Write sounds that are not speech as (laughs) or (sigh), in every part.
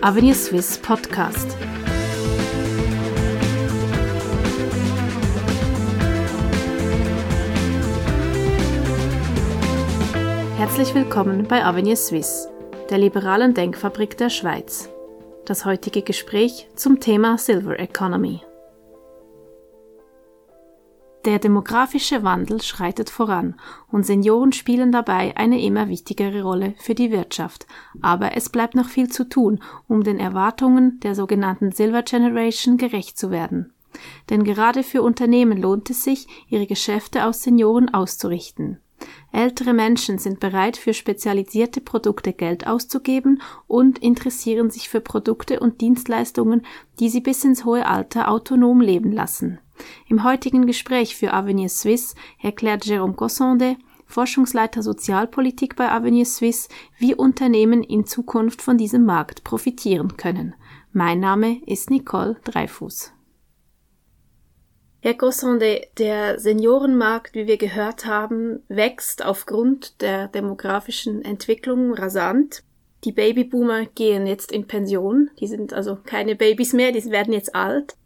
Avenue Swiss Podcast. Herzlich willkommen bei Avenue Swiss, der liberalen Denkfabrik der Schweiz. Das heutige Gespräch zum Thema Silver Economy. Der demografische Wandel schreitet voran und Senioren spielen dabei eine immer wichtigere Rolle für die Wirtschaft. Aber es bleibt noch viel zu tun, um den Erwartungen der sogenannten Silver Generation gerecht zu werden. Denn gerade für Unternehmen lohnt es sich, ihre Geschäfte aus Senioren auszurichten. Ältere Menschen sind bereit, für spezialisierte Produkte Geld auszugeben und interessieren sich für Produkte und Dienstleistungen, die sie bis ins hohe Alter autonom leben lassen. Im heutigen Gespräch für Avenir Suisse erklärt Jérôme Cossonde, Forschungsleiter Sozialpolitik bei Avenir Suisse, wie Unternehmen in Zukunft von diesem Markt profitieren können. Mein Name ist Nicole Dreifuß. Herr Gossonde, der Seniorenmarkt, wie wir gehört haben, wächst aufgrund der demografischen Entwicklung rasant. Die Babyboomer gehen jetzt in Pension, die sind also keine Babys mehr, die werden jetzt alt.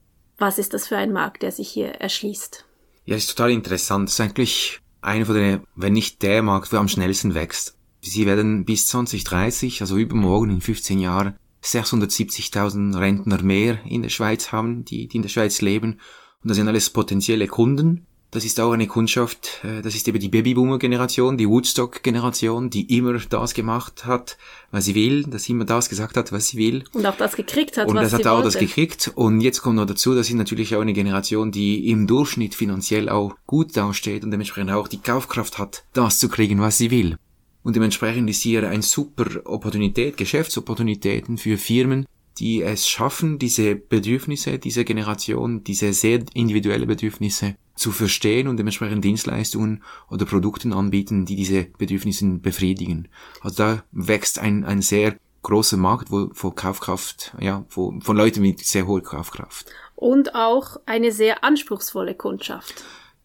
Was ist das für ein Markt, der sich hier erschließt? Ja, ist total interessant. Das ist eigentlich einer von den, wenn nicht der Markt, der am schnellsten wächst. Sie werden bis 2030, also übermorgen in 15 Jahren, 670.000 Rentner mehr in der Schweiz haben, die, die in der Schweiz leben. Und das sind alles potenzielle Kunden. Das ist auch eine Kundschaft, äh, das ist eben die Babyboomer-Generation, die Woodstock-Generation, die immer das gemacht hat, was sie will, dass sie immer das gesagt hat, was sie will. Und auch das gekriegt hat, Und was das hat auch wollte. das gekriegt. Und jetzt kommt noch dazu, das ist natürlich auch eine Generation, die im Durchschnitt finanziell auch gut dasteht und dementsprechend auch die Kaufkraft hat, das zu kriegen, was sie will. Und dementsprechend ist hier ein super Opportunität, Geschäftsopportunitäten für Firmen, die es schaffen, diese Bedürfnisse dieser Generation, diese sehr individuelle Bedürfnisse zu verstehen und dementsprechend Dienstleistungen oder Produkten anbieten, die diese Bedürfnisse befriedigen. Also da wächst ein, ein sehr großer Markt, wo, wo Kaufkraft, ja, wo, von Leuten mit sehr hoher Kaufkraft. Und auch eine sehr anspruchsvolle Kundschaft.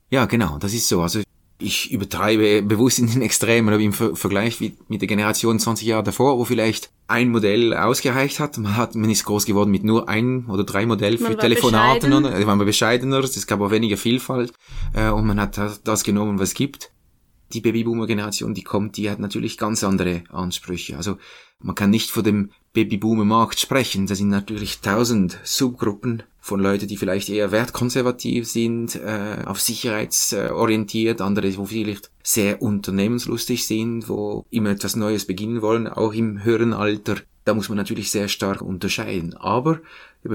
Ja, genau, das ist so. Also ich übertreibe bewusst in den Extremen, aber im Ver Vergleich mit der Generation 20 Jahre davor, wo vielleicht ein Modell ausgereicht hat, man hat, man ist groß geworden mit nur ein oder drei Modellen für Telefonaten, oder, man war bescheidener, es gab auch weniger Vielfalt, äh, und man hat das genommen, was es gibt. Die Babyboomer-Generation, die kommt, die hat natürlich ganz andere Ansprüche. Also man kann nicht von dem Babyboomer-Markt sprechen. Da sind natürlich tausend Subgruppen von Leuten, die vielleicht eher wertkonservativ sind, äh, auf sicherheitsorientiert, andere, wo vielleicht sehr unternehmenslustig sind, wo immer etwas Neues beginnen wollen, auch im höheren Alter. Da muss man natürlich sehr stark unterscheiden. Aber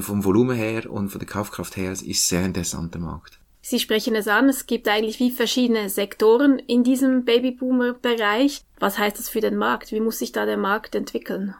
vom Volumen her und von der Kaufkraft her ist sehr interessanter Markt. Sie sprechen es an, es gibt eigentlich wie verschiedene Sektoren in diesem Babyboomer-Bereich. Was heißt das für den Markt? Wie muss sich da der Markt entwickeln?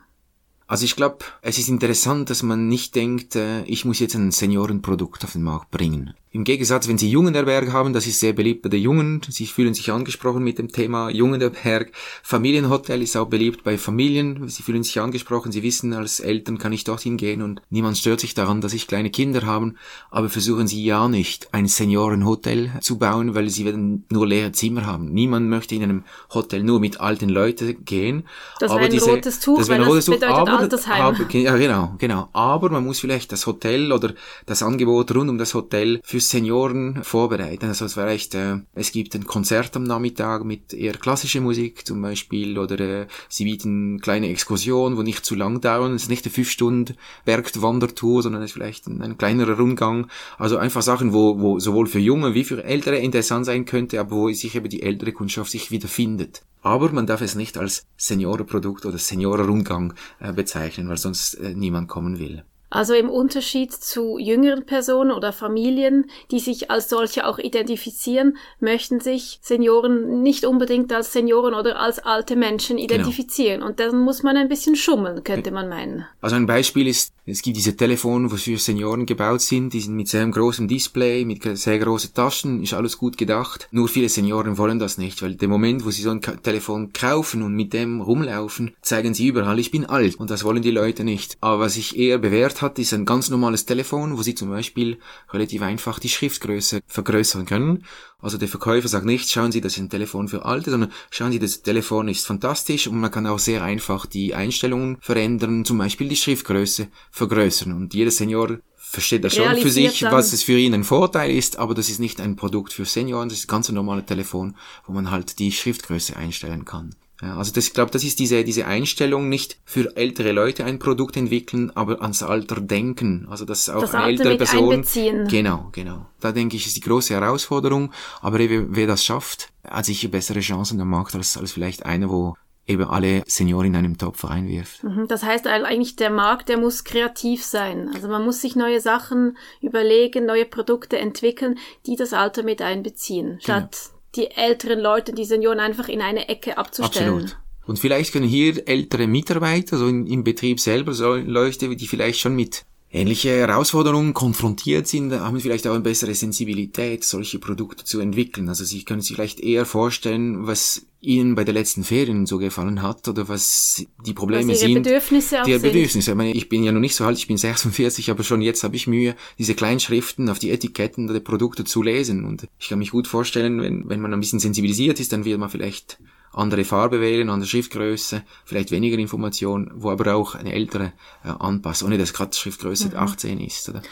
Also ich glaube, es ist interessant, dass man nicht denkt, äh, ich muss jetzt ein Seniorenprodukt auf den Markt bringen. Im Gegensatz, wenn Sie Jungenherberg haben, das ist sehr beliebt bei den Jungen, Sie fühlen sich angesprochen mit dem Thema Jungenherberg. Familienhotel ist auch beliebt bei Familien, Sie fühlen sich angesprochen, Sie wissen, als Eltern kann ich dorthin gehen und niemand stört sich daran, dass ich kleine Kinder habe, aber versuchen Sie ja nicht, ein Seniorenhotel zu bauen, weil Sie werden nur leere Zimmer haben. Niemand möchte in einem Hotel nur mit alten Leuten gehen. Das aber wäre ein diese, rotes Tuch, das wäre ein das rotes Tuch, bedeutet aber, Altersheim. aber ja, genau, genau. Aber man muss vielleicht das Hotel oder das Angebot rund um das Hotel für Senioren vorbereiten. Also es vielleicht, äh, es gibt ein Konzert am Nachmittag mit eher klassischer Musik zum Beispiel oder äh, sie bieten kleine Exkursionen, wo nicht zu lang dauern. Es ist nicht eine fünf Stunden Bergwandertour, sondern es ist vielleicht ein, ein kleinerer Rundgang. Also einfach Sachen, wo, wo sowohl für Junge wie für Ältere interessant sein könnte, aber wo sich eben die ältere Kundschaft sich wiederfindet. Aber man darf es nicht als Seniorenprodukt oder Seniorenrundgang äh, bezeichnen, weil sonst äh, niemand kommen will. Also im Unterschied zu jüngeren Personen oder Familien, die sich als solche auch identifizieren, möchten sich Senioren nicht unbedingt als Senioren oder als alte Menschen identifizieren. Genau. Und dann muss man ein bisschen schummeln, könnte man meinen. Also ein Beispiel ist, es gibt diese Telefone, wo für Senioren gebaut sind, die sind mit sehr großem Display, mit sehr großen Taschen, ist alles gut gedacht. Nur viele Senioren wollen das nicht, weil der Moment, wo sie so ein Telefon kaufen und mit dem rumlaufen, zeigen sie überall, ich bin alt. Und das wollen die Leute nicht. Aber was ich eher bewährt hat, ist ein ganz normales Telefon, wo Sie zum Beispiel relativ einfach die Schriftgröße vergrößern können. Also der Verkäufer sagt nicht, schauen Sie, das ist ein Telefon für Alte, sondern schauen Sie, das Telefon ist fantastisch und man kann auch sehr einfach die Einstellungen verändern, zum Beispiel die Schriftgröße vergrößern. Und jeder Senior versteht das schon für sich, dann. was es für ihn ein Vorteil ist, aber das ist nicht ein Produkt für Senioren, das ist ein ganz normales Telefon, wo man halt die Schriftgröße einstellen kann. Ja, also das, ich glaube, das ist diese, diese Einstellung, nicht für ältere Leute ein Produkt entwickeln, aber ans Alter denken. Also dass auch das eine Alter ältere Person. Einbeziehen. Genau, genau. Da denke ich, ist die große Herausforderung. Aber wer, wer das schafft, hat sicher bessere Chancen am Markt als, als vielleicht einer, wo eben alle Senioren in einem Topf reinwirft. Mhm, das heißt eigentlich, der Markt, der muss kreativ sein. Also man muss sich neue Sachen überlegen, neue Produkte entwickeln, die das Alter mit einbeziehen, genau. statt die älteren Leute, die Senioren einfach in eine Ecke abzustellen. Absolut. Und vielleicht können hier ältere Mitarbeiter, so in, im Betrieb selber, so Leute, die vielleicht schon mit ähnliche Herausforderungen konfrontiert sind, haben vielleicht auch eine bessere Sensibilität, solche Produkte zu entwickeln. Also Sie können sich vielleicht eher vorstellen, was Ihnen bei der letzten Ferien so gefallen hat oder was die Probleme was ihre sind. Bedürfnisse auch die. Bedürfnisse. Ich, meine, ich bin ja noch nicht so alt, ich bin 46, aber schon jetzt habe ich Mühe, diese Kleinschriften auf die Etiketten der Produkte zu lesen. Und ich kann mich gut vorstellen, wenn, wenn man ein bisschen sensibilisiert ist, dann wird man vielleicht andere Farbe wählen, andere Schriftgröße, vielleicht weniger Information, wo aber auch eine ältere äh, anpasst, ohne dass gerade Schriftgröße mhm. 18 ist. Oder?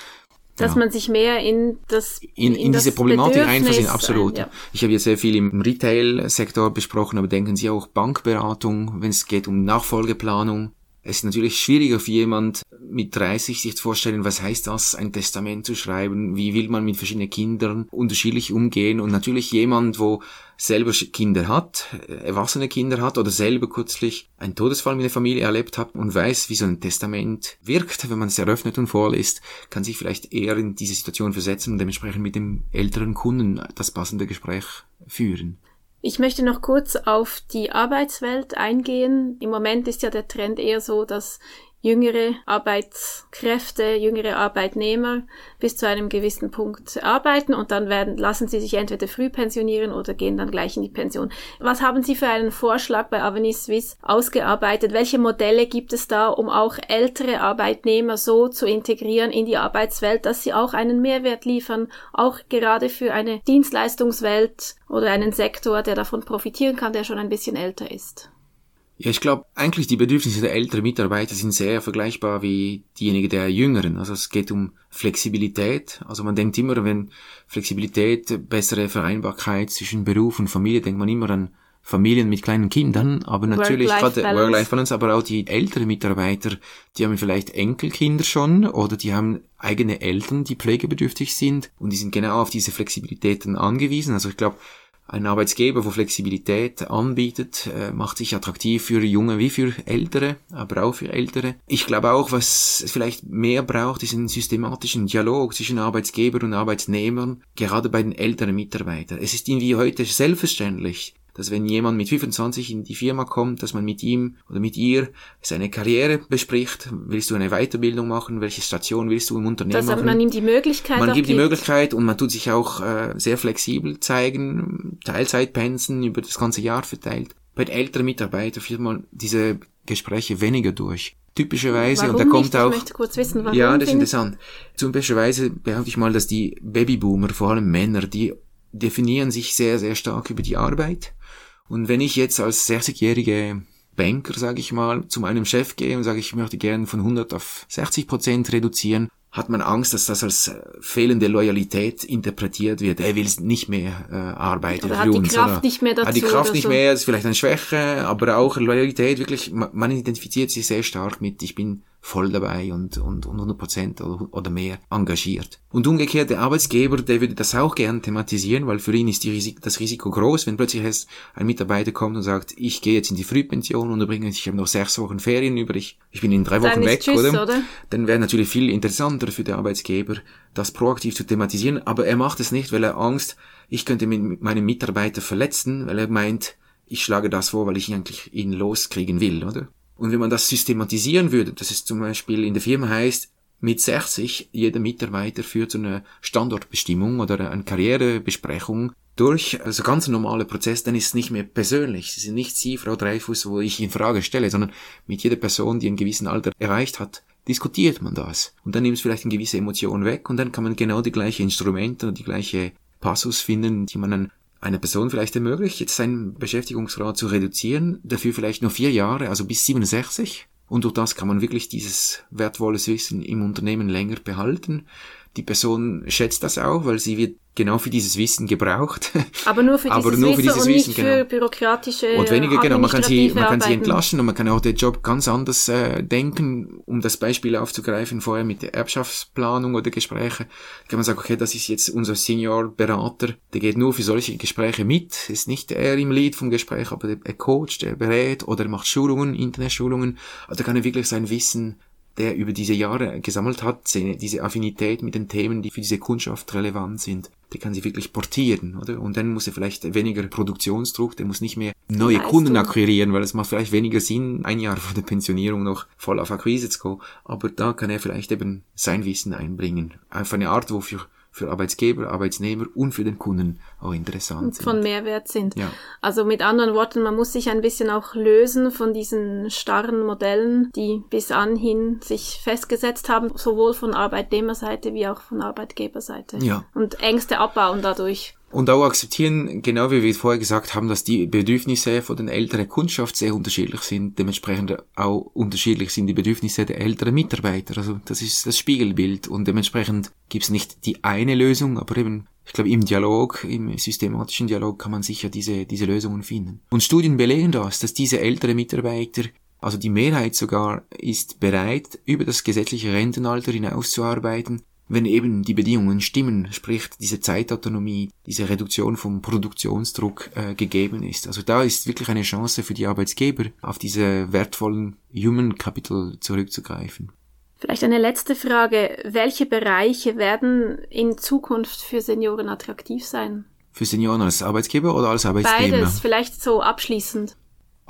Dass ja. man sich mehr in das in, in, in diese Problematik einversetzt, absolut. Ein, ja. Ich habe jetzt sehr viel im Retail-Sektor besprochen, aber denken Sie auch Bankberatung, wenn es geht um Nachfolgeplanung, es ist natürlich schwieriger für jemand mit 30 sich zu vorstellen, was heißt das, ein Testament zu schreiben, wie will man mit verschiedenen Kindern unterschiedlich umgehen und natürlich jemand, wo selber Kinder hat, erwachsene Kinder hat oder selber kürzlich einen Todesfall mit der Familie erlebt hat und weiß, wie so ein Testament wirkt, wenn man es eröffnet und vorliest, kann sich vielleicht eher in diese Situation versetzen und dementsprechend mit dem älteren Kunden das passende Gespräch führen. Ich möchte noch kurz auf die Arbeitswelt eingehen. Im Moment ist ja der Trend eher so, dass jüngere Arbeitskräfte, jüngere Arbeitnehmer bis zu einem gewissen Punkt arbeiten und dann werden, lassen sie sich entweder früh pensionieren oder gehen dann gleich in die Pension. Was haben Sie für einen Vorschlag bei Avenue Suisse ausgearbeitet? Welche Modelle gibt es da, um auch ältere Arbeitnehmer so zu integrieren in die Arbeitswelt, dass sie auch einen Mehrwert liefern, auch gerade für eine Dienstleistungswelt oder einen Sektor, der davon profitieren kann, der schon ein bisschen älter ist? Ja, ich glaube, eigentlich die Bedürfnisse der älteren Mitarbeiter sind sehr vergleichbar wie diejenigen der jüngeren. Also es geht um Flexibilität. Also man denkt immer, wenn Flexibilität, bessere Vereinbarkeit zwischen Beruf und Familie, denkt man immer an Familien mit kleinen Kindern, aber natürlich gerade Work-Life-Balance, aber auch die älteren Mitarbeiter, die haben vielleicht Enkelkinder schon oder die haben eigene Eltern, die pflegebedürftig sind und die sind genau auf diese Flexibilitäten angewiesen. Also ich glaube, ein Arbeitsgeber, wo Flexibilität anbietet, äh, macht sich attraktiv für Junge wie für Ältere, aber auch für Ältere. Ich glaube auch, was es vielleicht mehr braucht, ist einen systematischen Dialog zwischen Arbeitsgeber und Arbeitnehmern, gerade bei den älteren Mitarbeitern. Es ist irgendwie heute selbstverständlich, dass wenn jemand mit 25 in die Firma kommt, dass man mit ihm oder mit ihr seine Karriere bespricht. Willst du eine Weiterbildung machen? Welche Station willst du im Unternehmen dass machen? Man ihm die Möglichkeit Man gibt die Möglichkeit und man tut sich auch äh, sehr flexibel zeigen, Teilzeitpensen über das ganze Jahr verteilt. Bei älteren Mitarbeitern führt man diese Gespräche weniger durch. Typischerweise, warum und da kommt nicht? auch. Ich möchte kurz wissen, warum. Ja, das ist interessant. Typischerweise behaupte ich mal, dass die Babyboomer, vor allem Männer, die definieren sich sehr, sehr stark über die Arbeit und wenn ich jetzt als 60-jährige Banker, sage ich mal, zu meinem Chef gehe und sage, ich möchte gerne von 100 auf 60 Prozent reduzieren, hat man Angst, dass das als äh, fehlende Loyalität interpretiert wird. Er will nicht mehr äh, arbeiten oder für hat uns. Die Kraft oder nicht mehr dazu hat die Kraft nicht so. mehr, ist vielleicht eine Schwäche, aber auch Loyalität, wirklich, man identifiziert sich sehr stark mit, ich bin voll dabei und, und, und 100 Prozent oder, oder mehr engagiert. Und umgekehrt, der Arbeitsgeber, der würde das auch gern thematisieren, weil für ihn ist die Risik das Risiko groß, wenn plötzlich ein Mitarbeiter kommt und sagt, ich gehe jetzt in die Frühpension und übrigens, ich habe noch sechs Wochen Ferien übrig, ich bin in drei Wochen weg, tschüss, oder? oder? Dann wäre natürlich viel interessanter für den Arbeitsgeber, das proaktiv zu thematisieren, aber er macht es nicht, weil er Angst, ich könnte meinen Mitarbeiter verletzen, weil er meint, ich schlage das vor, weil ich eigentlich ihn loskriegen will, oder? Und wenn man das systematisieren würde, dass es zum Beispiel in der Firma heißt, mit 60 jeder Mitarbeiter führt so eine Standortbestimmung oder eine Karrierebesprechung durch, also ganz normaler Prozess, dann ist es nicht mehr persönlich. Sie sind nicht Sie, Frau Dreifuß, wo ich in Frage stelle, sondern mit jeder Person, die einen gewissen Alter erreicht hat, diskutiert man das. Und dann nimmt es vielleicht eine gewisse Emotion weg und dann kann man genau die gleiche Instrumente und die gleiche Passus finden, die man dann einer Person vielleicht ermöglicht, jetzt seinen Beschäftigungsgrad zu reduzieren, dafür vielleicht nur vier Jahre, also bis 67. Und durch das kann man wirklich dieses wertvolles Wissen im Unternehmen länger behalten. Die Person schätzt das auch, weil sie wird genau für dieses Wissen gebraucht. (laughs) Aber nur für dieses, Aber nur für dieses Wissen, Wissen, und nicht genau. für bürokratische Und weniger, genau, man kann sie, man kann sie entlaschen und man kann auch den Job ganz anders äh, denken, um das Beispiel aufzugreifen, vorher mit der Erbschaftsplanung oder Gespräche, kann man sagen, okay, das ist jetzt unser Senior-Berater, der geht nur für solche Gespräche mit, ist nicht er im Lead vom Gespräch, aber er coacht, er berät oder er macht Schulungen, Internetschulungen, also da kann er wirklich sein Wissen der über diese Jahre gesammelt hat, seine- diese Affinität mit den Themen, die für diese Kundschaft relevant sind, die kann sie wirklich portieren, oder? Und dann muss er vielleicht weniger Produktionsdruck, der muss nicht mehr neue Leistung. Kunden akquirieren, weil es macht vielleicht weniger Sinn, ein Jahr vor der Pensionierung noch voll auf Akquise zu gehen. Aber da kann er vielleicht eben sein Wissen einbringen. Auf eine Art, wo für, Arbeitsgeber, Arbeitsnehmer und für den Kunden auch interessant und sind. von Mehrwert sind. Ja. Also mit anderen Worten, man muss sich ein bisschen auch lösen von diesen starren Modellen, die bis anhin sich festgesetzt haben, sowohl von Arbeitnehmerseite wie auch von Arbeitgeberseite. Ja. Und Ängste abbauen dadurch. Und auch akzeptieren, genau wie wir vorher gesagt haben, dass die Bedürfnisse von den älteren Kundschaft sehr unterschiedlich sind, dementsprechend auch unterschiedlich sind die Bedürfnisse der älteren Mitarbeiter. Also das ist das Spiegelbild und dementsprechend gibt es nicht die eine Lösung, aber eben, ich glaube, im Dialog, im systematischen Dialog kann man sicher diese, diese Lösungen finden. Und Studien belegen das, dass diese älteren Mitarbeiter also die Mehrheit sogar ist bereit, über das gesetzliche Rentenalter hinaus zu arbeiten, wenn eben die Bedingungen stimmen, sprich diese Zeitautonomie, diese Reduktion vom Produktionsdruck äh, gegeben ist. Also da ist wirklich eine Chance für die Arbeitsgeber, auf diese wertvollen Human Capital zurückzugreifen. Vielleicht eine letzte Frage. Welche Bereiche werden in Zukunft für Senioren attraktiv sein? Für Senioren als Arbeitgeber oder als Arbeitnehmer? Beides, vielleicht so abschließend.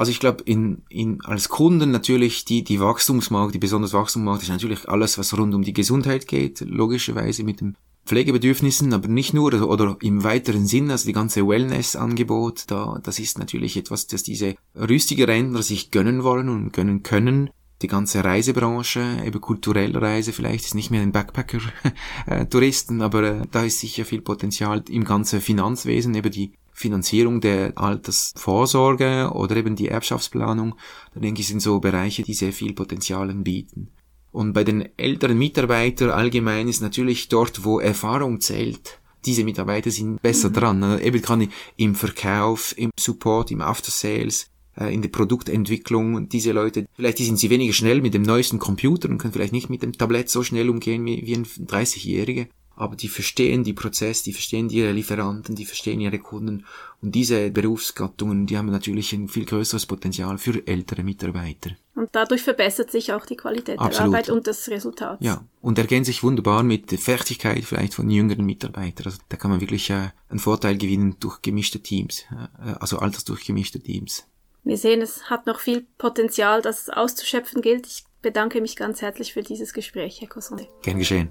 Also ich glaube, in, in, als Kunden natürlich die, die Wachstumsmarkt, die besonders Wachstumsmarkt ist natürlich alles, was rund um die Gesundheit geht, logischerweise mit den Pflegebedürfnissen, aber nicht nur oder, oder im weiteren Sinn, also die ganze Wellness-Angebot, da, das ist natürlich etwas, das diese rüstige Rentner sich gönnen wollen und gönnen können. Die ganze Reisebranche, eben kulturelle Reise vielleicht, ist nicht mehr ein Backpacker-Touristen, aber äh, da ist sicher viel Potenzial im ganzen Finanzwesen, eben die Finanzierung der Altersvorsorge oder eben die Erbschaftsplanung, da denke ich, sind so Bereiche, die sehr viel Potenzialen bieten. Und bei den älteren Mitarbeitern allgemein ist natürlich dort, wo Erfahrung zählt, diese Mitarbeiter sind besser dran. Also Eben kann ich im Verkauf, im Support, im After Sales, äh, in der Produktentwicklung, diese Leute, vielleicht sind sie weniger schnell mit dem neuesten Computer und können vielleicht nicht mit dem Tablett so schnell umgehen wie, ein 30-Jährige, aber die verstehen die Prozesse, die verstehen ihre Lieferanten, die verstehen ihre Kunden und diese Berufsgattungen, die haben natürlich ein viel größeres Potenzial für ältere Mitarbeiter. Und dadurch verbessert sich auch die Qualität Absolut. der Arbeit und des Resultats. Ja, und ergänzt sich wunderbar mit der Fertigkeit vielleicht von jüngeren Mitarbeitern. Also da kann man wirklich äh, einen Vorteil gewinnen durch gemischte Teams, äh, also altersdurchgemischte Teams. Wir sehen, es hat noch viel Potenzial, das auszuschöpfen gilt. Ich bedanke mich ganz herzlich für dieses Gespräch, Herr Cosonde. Gern geschehen.